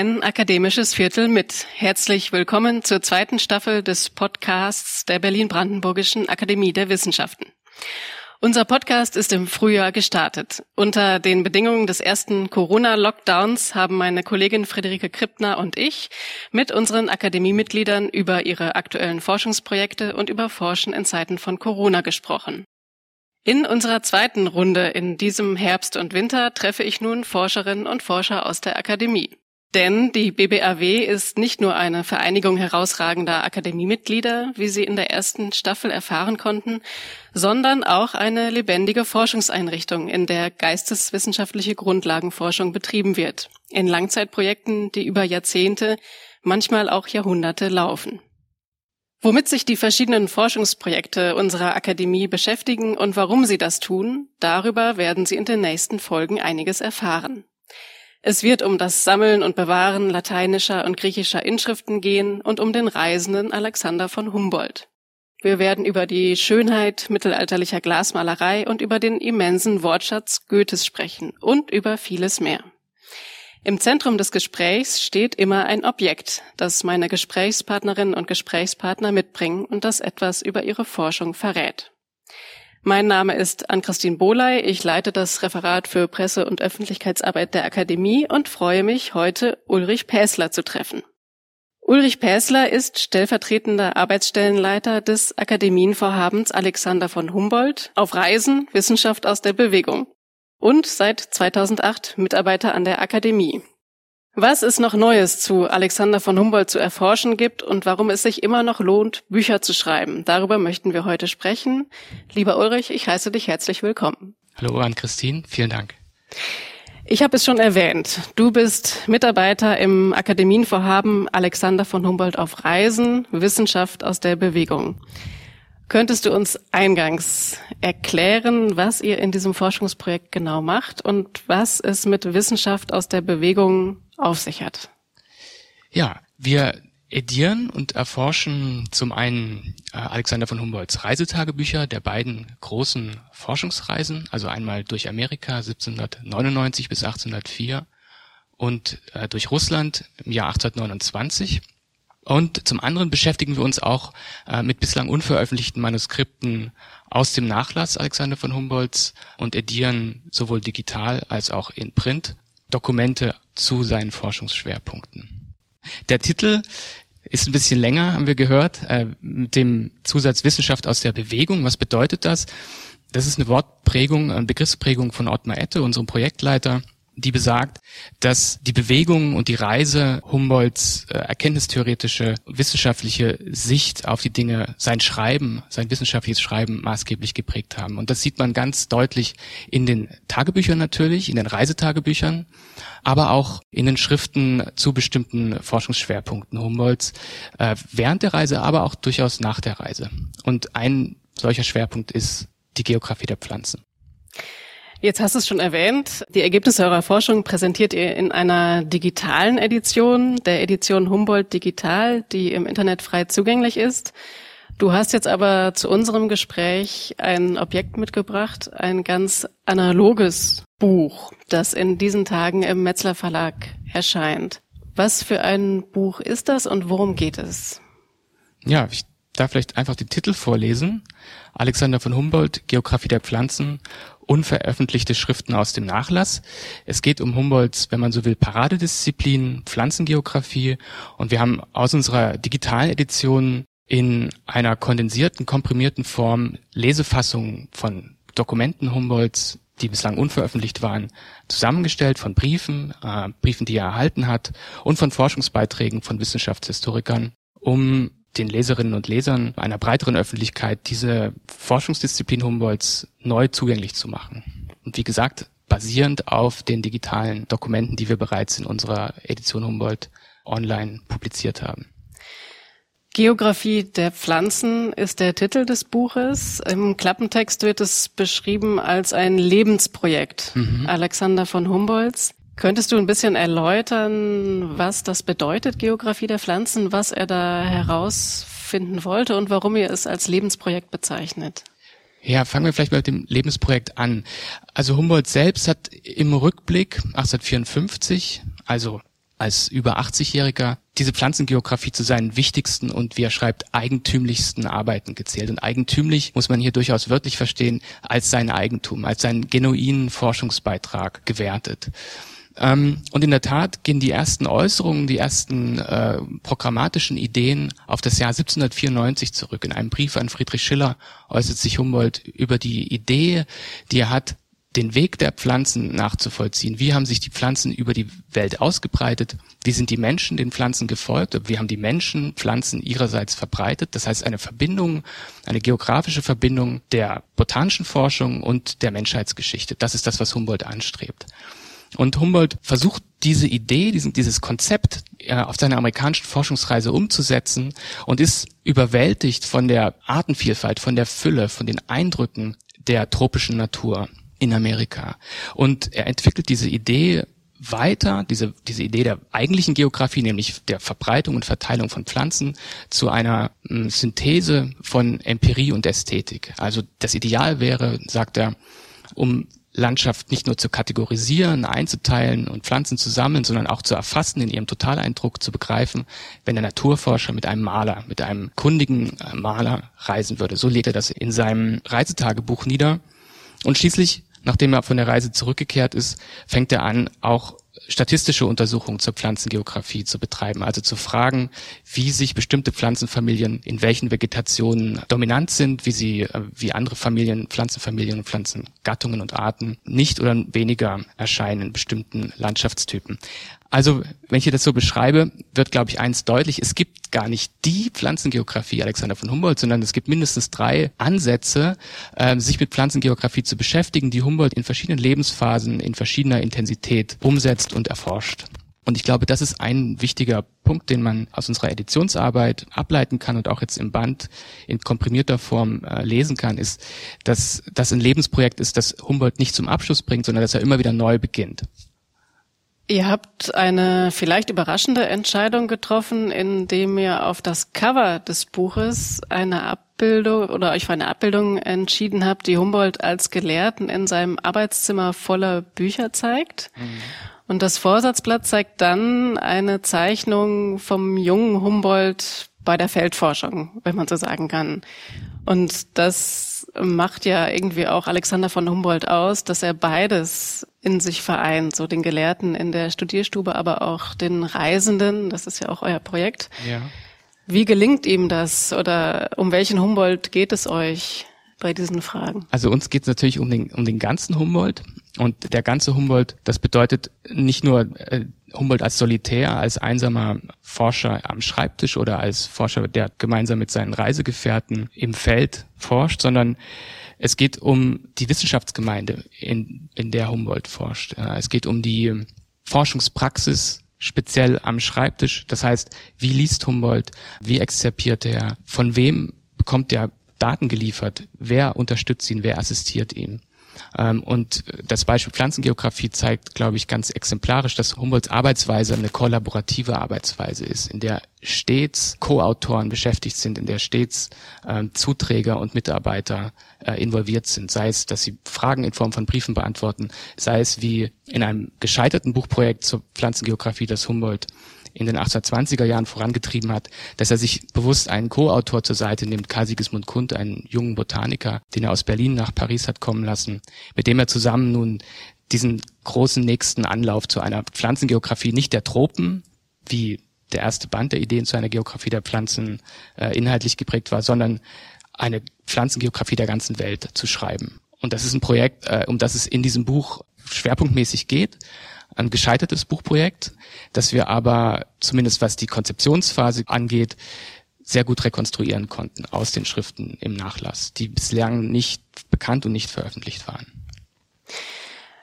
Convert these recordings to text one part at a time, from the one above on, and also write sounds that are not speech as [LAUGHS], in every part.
Ein akademisches Viertel mit. Herzlich willkommen zur zweiten Staffel des Podcasts der Berlin-Brandenburgischen Akademie der Wissenschaften. Unser Podcast ist im Frühjahr gestartet. Unter den Bedingungen des ersten Corona-Lockdowns haben meine Kollegin Friederike Krippner und ich mit unseren Akademiemitgliedern über ihre aktuellen Forschungsprojekte und über Forschen in Zeiten von Corona gesprochen. In unserer zweiten Runde in diesem Herbst und Winter treffe ich nun Forscherinnen und Forscher aus der Akademie. Denn die BBAW ist nicht nur eine Vereinigung herausragender Akademiemitglieder, wie Sie in der ersten Staffel erfahren konnten, sondern auch eine lebendige Forschungseinrichtung, in der geisteswissenschaftliche Grundlagenforschung betrieben wird, in Langzeitprojekten, die über Jahrzehnte, manchmal auch Jahrhunderte laufen. Womit sich die verschiedenen Forschungsprojekte unserer Akademie beschäftigen und warum sie das tun, darüber werden Sie in den nächsten Folgen einiges erfahren. Es wird um das Sammeln und Bewahren lateinischer und griechischer Inschriften gehen und um den Reisenden Alexander von Humboldt. Wir werden über die Schönheit mittelalterlicher Glasmalerei und über den immensen Wortschatz Goethes sprechen und über vieles mehr. Im Zentrum des Gesprächs steht immer ein Objekt, das meine Gesprächspartnerinnen und Gesprächspartner mitbringen und das etwas über ihre Forschung verrät. Mein Name ist Ann-Christine Bohley. Ich leite das Referat für Presse- und Öffentlichkeitsarbeit der Akademie und freue mich, heute Ulrich Päsler zu treffen. Ulrich Päsler ist stellvertretender Arbeitsstellenleiter des Akademienvorhabens Alexander von Humboldt auf Reisen Wissenschaft aus der Bewegung und seit 2008 Mitarbeiter an der Akademie. Was es noch Neues zu Alexander von Humboldt zu erforschen gibt und warum es sich immer noch lohnt, Bücher zu schreiben, darüber möchten wir heute sprechen. Lieber Ulrich, ich heiße dich herzlich willkommen. Hallo an Christine, vielen Dank. Ich habe es schon erwähnt. Du bist Mitarbeiter im Akademienvorhaben Alexander von Humboldt auf Reisen, Wissenschaft aus der Bewegung. Könntest du uns eingangs erklären, was ihr in diesem Forschungsprojekt genau macht und was es mit Wissenschaft aus der Bewegung auf sich hat. Ja, wir edieren und erforschen zum einen äh, Alexander von Humboldts Reisetagebücher der beiden großen Forschungsreisen, also einmal durch Amerika 1799 bis 1804 und äh, durch Russland im Jahr 1829. Und zum anderen beschäftigen wir uns auch äh, mit bislang unveröffentlichten Manuskripten aus dem Nachlass Alexander von Humboldts und edieren sowohl digital als auch in Print Dokumente zu seinen Forschungsschwerpunkten. Der Titel ist ein bisschen länger, haben wir gehört, äh, mit dem Zusatz Wissenschaft aus der Bewegung. Was bedeutet das? Das ist eine Wortprägung, eine Begriffsprägung von Ottmar Ette, unserem Projektleiter, die besagt, dass die Bewegung und die Reise Humboldts äh, erkenntnistheoretische wissenschaftliche Sicht auf die Dinge, sein Schreiben, sein wissenschaftliches Schreiben maßgeblich geprägt haben. Und das sieht man ganz deutlich in den Tagebüchern natürlich, in den Reisetagebüchern, aber auch in den Schriften zu bestimmten Forschungsschwerpunkten Humboldts äh, während der Reise, aber auch durchaus nach der Reise. Und ein solcher Schwerpunkt ist die Geografie der Pflanzen. Jetzt hast du es schon erwähnt. Die Ergebnisse eurer Forschung präsentiert ihr in einer digitalen Edition, der Edition Humboldt Digital, die im Internet frei zugänglich ist. Du hast jetzt aber zu unserem Gespräch ein Objekt mitgebracht, ein ganz analoges Buch, das in diesen Tagen im Metzler Verlag erscheint. Was für ein Buch ist das und worum geht es? Ja, ich darf vielleicht einfach den Titel vorlesen. Alexander von Humboldt, Geografie der Pflanzen unveröffentlichte Schriften aus dem Nachlass. Es geht um Humboldts, wenn man so will, Paradedisziplin, Pflanzengeografie. Und wir haben aus unserer digitalen Edition in einer kondensierten, komprimierten Form Lesefassungen von Dokumenten Humboldts, die bislang unveröffentlicht waren, zusammengestellt von Briefen, äh, Briefen, die er erhalten hat und von Forschungsbeiträgen von Wissenschaftshistorikern, um den Leserinnen und Lesern einer breiteren Öffentlichkeit diese Forschungsdisziplin Humboldts neu zugänglich zu machen. Und wie gesagt, basierend auf den digitalen Dokumenten, die wir bereits in unserer Edition Humboldt online publiziert haben. Geographie der Pflanzen ist der Titel des Buches. Im Klappentext wird es beschrieben als ein Lebensprojekt mhm. Alexander von Humboldts. Könntest du ein bisschen erläutern, was das bedeutet, Geographie der Pflanzen, was er da herausfinden wollte und warum ihr es als Lebensprojekt bezeichnet? Ja, fangen wir vielleicht mal mit dem Lebensprojekt an. Also Humboldt selbst hat im Rückblick 1854, also als über 80-Jähriger diese Pflanzengeografie zu seinen wichtigsten und, wie er schreibt, eigentümlichsten Arbeiten gezählt. Und eigentümlich muss man hier durchaus wörtlich verstehen als sein Eigentum, als seinen genuinen Forschungsbeitrag gewertet. Ähm, und in der Tat gehen die ersten Äußerungen, die ersten äh, programmatischen Ideen auf das Jahr 1794 zurück. In einem Brief an Friedrich Schiller äußert sich Humboldt über die Idee, die er hat, den Weg der Pflanzen nachzuvollziehen. Wie haben sich die Pflanzen über die Welt ausgebreitet? Wie sind die Menschen den Pflanzen gefolgt? Wie haben die Menschen Pflanzen ihrerseits verbreitet? Das heißt, eine Verbindung, eine geografische Verbindung der botanischen Forschung und der Menschheitsgeschichte. Das ist das, was Humboldt anstrebt. Und Humboldt versucht diese Idee, diesen, dieses Konzept äh, auf seiner amerikanischen Forschungsreise umzusetzen und ist überwältigt von der Artenvielfalt, von der Fülle, von den Eindrücken der tropischen Natur in Amerika. Und er entwickelt diese Idee weiter, diese, diese Idee der eigentlichen Geografie, nämlich der Verbreitung und Verteilung von Pflanzen, zu einer m, hm, Synthese von Empirie und Ästhetik. Also das Ideal wäre, sagt er, um Landschaft nicht nur zu kategorisieren, einzuteilen und Pflanzen zu sammeln, sondern auch zu erfassen, in ihrem Totaleindruck zu begreifen, wenn der Naturforscher mit einem Maler, mit einem kundigen äh, Maler reisen würde. So legt er das in seinem Reisetagebuch nieder. Und schließlich nachdem er von der Reise zurückgekehrt ist, fängt er an, auch statistische Untersuchungen zur Pflanzengeografie zu betreiben, also zu fragen, wie sich bestimmte Pflanzenfamilien in welchen Vegetationen dominant sind, wie sie, äh, wie andere Familien, Pflanzenfamilien und Pflanzengattungen und Arten nicht oder weniger erscheinen in bestimmten Landschaftstypen. Also, wenn ich hier das so beschreibe, wird, glaube ich, eins deutlich. Es gibt gar nicht die Pflanzengeografie Alexander von Humboldt, sondern es gibt mindestens drei Ansätze, äh, sich mit Pflanzengeografie zu beschäftigen, die Humboldt in verschiedenen Lebensphasen, in verschiedener Intensität umsetzt und erforscht. Und ich glaube, das ist ein wichtiger Punkt, den man aus unserer Editionsarbeit ableiten kann und auch jetzt im Band in komprimierter Form äh, lesen kann, ist, dass das ein Lebensprojekt ist, das Humboldt nicht zum Abschluss bringt, sondern dass er immer wieder neu beginnt. Ihr habt eine vielleicht überraschende Entscheidung getroffen, indem ihr auf das Cover des Buches eine Abbildung oder euch für eine Abbildung entschieden habt, die Humboldt als Gelehrten in seinem Arbeitszimmer voller Bücher zeigt. Mhm. Und das Vorsatzblatt zeigt dann eine Zeichnung vom jungen Humboldt bei der Feldforschung, wenn man so sagen kann. Und das macht ja irgendwie auch Alexander von Humboldt aus, dass er beides in sich vereint, so den Gelehrten in der Studierstube, aber auch den Reisenden. Das ist ja auch euer Projekt. Ja. Wie gelingt ihm das oder um welchen Humboldt geht es euch bei diesen Fragen? Also uns geht es natürlich um den, um den ganzen Humboldt. Und der ganze Humboldt, das bedeutet nicht nur äh, Humboldt als Solitär, als einsamer Forscher am Schreibtisch oder als Forscher, der gemeinsam mit seinen Reisegefährten im Feld forscht, sondern es geht um die Wissenschaftsgemeinde, in, in der Humboldt forscht. Es geht um die Forschungspraxis speziell am Schreibtisch. Das heißt, wie liest Humboldt? Wie exzerpiert er? Von wem bekommt er Daten geliefert? Wer unterstützt ihn? Wer assistiert ihm? Ähm, und das Beispiel Pflanzengeografie zeigt, glaube ich, ganz exemplarisch, dass Humboldts Arbeitsweise eine kollaborative Arbeitsweise ist, in der stets Co-Autoren beschäftigt sind, in der stets ähm, Zuträger und Mitarbeiter äh, involviert sind, sei es, dass sie Fragen in Form von Briefen beantworten, sei es wie in einem gescheiterten Buchprojekt zur Pflanzengeografie, das Humboldt in den 1820er Jahren vorangetrieben hat, dass er sich bewusst einen Co-Autor zur Seite nimmt, Karl Sigismund Kund, einen jungen Botaniker, den er aus Berlin nach Paris hat kommen lassen, mit dem er zusammen nun diesen großen nächsten Anlauf zu einer Pflanzengeografie nicht der Tropen, wie der erste Band der Ideen zu einer Geografie der Pflanzen äh, inhaltlich geprägt war, sondern eine Pflanzengeografie der ganzen Welt zu schreiben. Und das ist ein Projekt, äh, um das es in diesem Buch schwerpunktmäßig geht ein gescheitertes Buchprojekt, das wir aber zumindest was die Konzeptionsphase angeht, sehr gut rekonstruieren konnten aus den Schriften im Nachlass, die bislang nicht bekannt und nicht veröffentlicht waren.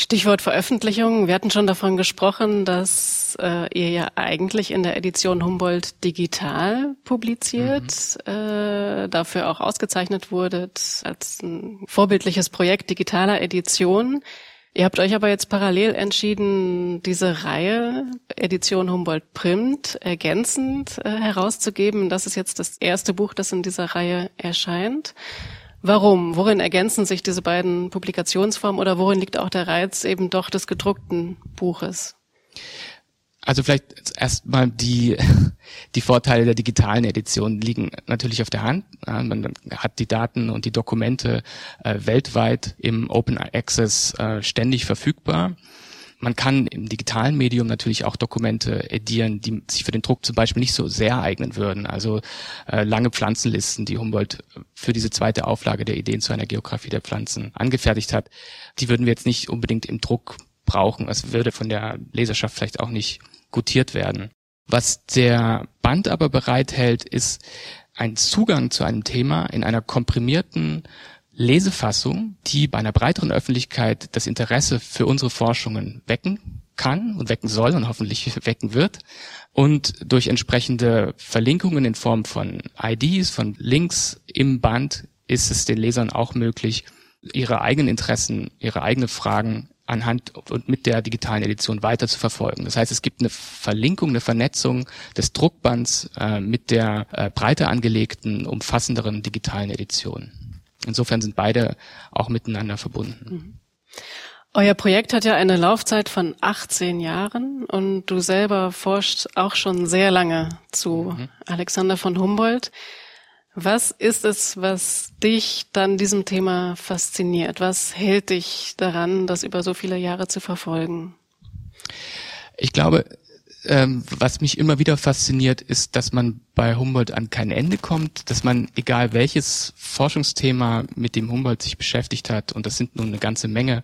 Stichwort Veröffentlichung. Wir hatten schon davon gesprochen, dass äh, ihr ja eigentlich in der Edition Humboldt digital publiziert, mhm. äh, dafür auch ausgezeichnet wurdet als ein vorbildliches Projekt digitaler Edition. Ihr habt euch aber jetzt parallel entschieden, diese Reihe Edition Humboldt Print ergänzend äh, herauszugeben. Das ist jetzt das erste Buch, das in dieser Reihe erscheint. Warum? Worin ergänzen sich diese beiden Publikationsformen oder worin liegt auch der Reiz eben doch des gedruckten Buches? Also vielleicht erstmal die, [LAUGHS] die Vorteile der digitalen Edition liegen natürlich auf der Hand. Man hat die Daten und die Dokumente äh, weltweit im Open Access äh, ständig verfügbar. Man kann im digitalen Medium natürlich auch Dokumente edieren, die sich für den Druck zum Beispiel nicht so sehr eignen würden. Also äh, lange Pflanzenlisten, die Humboldt für diese zweite Auflage der Ideen zu einer Geografie der Pflanzen angefertigt hat, die würden wir jetzt nicht unbedingt im Druck brauchen. Es würde von der Leserschaft vielleicht auch nicht gutiert werden. Was der Band aber bereithält, ist ein Zugang zu einem Thema in einer komprimierten Lesefassung, die bei einer breiteren Öffentlichkeit das Interesse für unsere Forschungen wecken kann und wecken soll und hoffentlich [LAUGHS] wecken wird. Und durch entsprechende Verlinkungen in Form von IDs, von Links im Band ist es den Lesern auch möglich, ihre eigenen Interessen, ihre eigenen Fragen anhand und mit der digitalen Edition weiter zu verfolgen. Das heißt, es gibt eine Verlinkung, eine Vernetzung des Druckbands äh, mit der äh, breiter angelegten, umfassenderen digitalen Edition. Insofern sind beide auch miteinander verbunden. Mhm. Euer Projekt hat ja eine Laufzeit von 18 Jahren und du selber forschst auch schon sehr lange zu mhm. Alexander von Humboldt. Was ist es, was dich dann diesem Thema fasziniert? Was hält dich daran, das über so viele Jahre zu verfolgen? Ich glaube, ähm, was mich immer wieder fasziniert, ist, dass man bei Humboldt an kein Ende kommt, dass man, egal welches Forschungsthema, mit dem Humboldt sich beschäftigt hat, und das sind nun eine ganze Menge,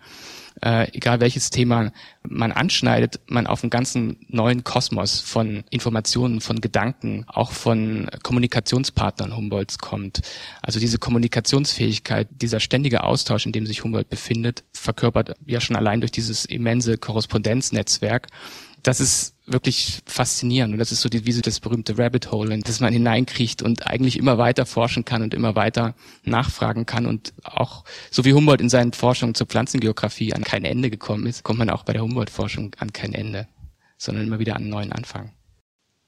äh, egal welches Thema man anschneidet, man auf einen ganzen neuen Kosmos von Informationen, von Gedanken, auch von Kommunikationspartnern Humboldts kommt. Also diese Kommunikationsfähigkeit, dieser ständige Austausch, in dem sich Humboldt befindet, verkörpert ja schon allein durch dieses immense Korrespondenznetzwerk das ist wirklich faszinierend. Und das ist so die, wie so das berühmte Rabbit Hole, in das man hineinkriecht und eigentlich immer weiter forschen kann und immer weiter nachfragen kann. Und auch, so wie Humboldt in seinen Forschungen zur Pflanzengeografie an kein Ende gekommen ist, kommt man auch bei der Humboldt-Forschung an kein Ende, sondern immer wieder an einen neuen Anfang.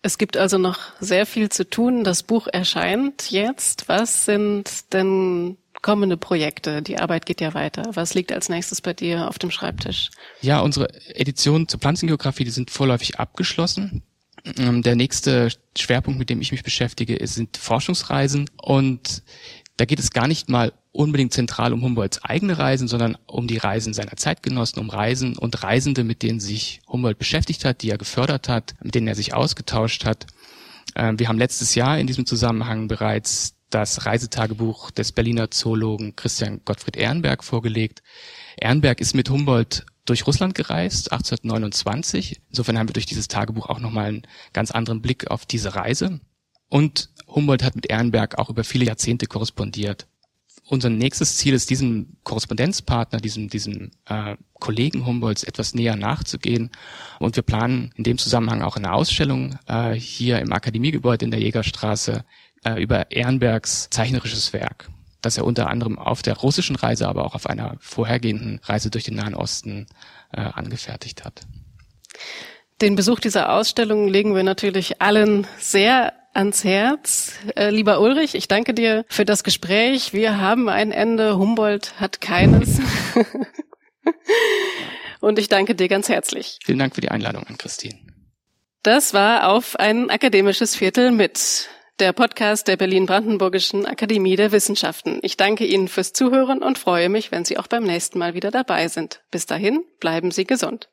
Es gibt also noch sehr viel zu tun. Das Buch erscheint jetzt. Was sind denn kommende Projekte? Die Arbeit geht ja weiter. Was liegt als nächstes bei dir auf dem Schreibtisch? Ja, unsere Editionen zur Pflanzengeografie, die sind vorläufig abgeschlossen. Ähm, der nächste Schwerpunkt, mit dem ich mich beschäftige, sind Forschungsreisen. Und da geht es gar nicht mal unbedingt zentral um Humboldts eigene Reisen, sondern um die Reisen seiner Zeitgenossen, um Reisen und Reisende, mit denen sich Humboldt beschäftigt hat, die er gefördert hat, mit denen er sich ausgetauscht hat. Ähm, wir haben letztes Jahr in diesem Zusammenhang bereits das Reisetagebuch des Berliner Zoologen Christian Gottfried Ehrenberg vorgelegt. Ehrenberg ist mit Humboldt durch Russland gereist, 1829. Insofern haben wir durch dieses Tagebuch auch nochmal einen ganz anderen Blick auf diese Reise. Und Humboldt hat mit Ehrenberg auch über viele Jahrzehnte korrespondiert. Unser nächstes Ziel ist, diesem Korrespondenzpartner, diesem, diesem äh, Kollegen Humboldts etwas näher nachzugehen. Und wir planen in dem Zusammenhang auch eine Ausstellung äh, hier im Akademiegebäude in der Jägerstraße äh, über Ehrenbergs zeichnerisches Werk, das er unter anderem auf der russischen Reise, aber auch auf einer vorhergehenden Reise durch den Nahen Osten äh, angefertigt hat. Den Besuch dieser Ausstellung legen wir natürlich allen sehr ans Herz. Äh, lieber Ulrich, ich danke dir für das Gespräch. Wir haben ein Ende, Humboldt hat keines. [LAUGHS] Und ich danke dir ganz herzlich. Vielen Dank für die Einladung an Christine. Das war auf ein akademisches Viertel mit der Podcast der Berlin-Brandenburgischen Akademie der Wissenschaften. Ich danke Ihnen fürs Zuhören und freue mich, wenn Sie auch beim nächsten Mal wieder dabei sind. Bis dahin, bleiben Sie gesund.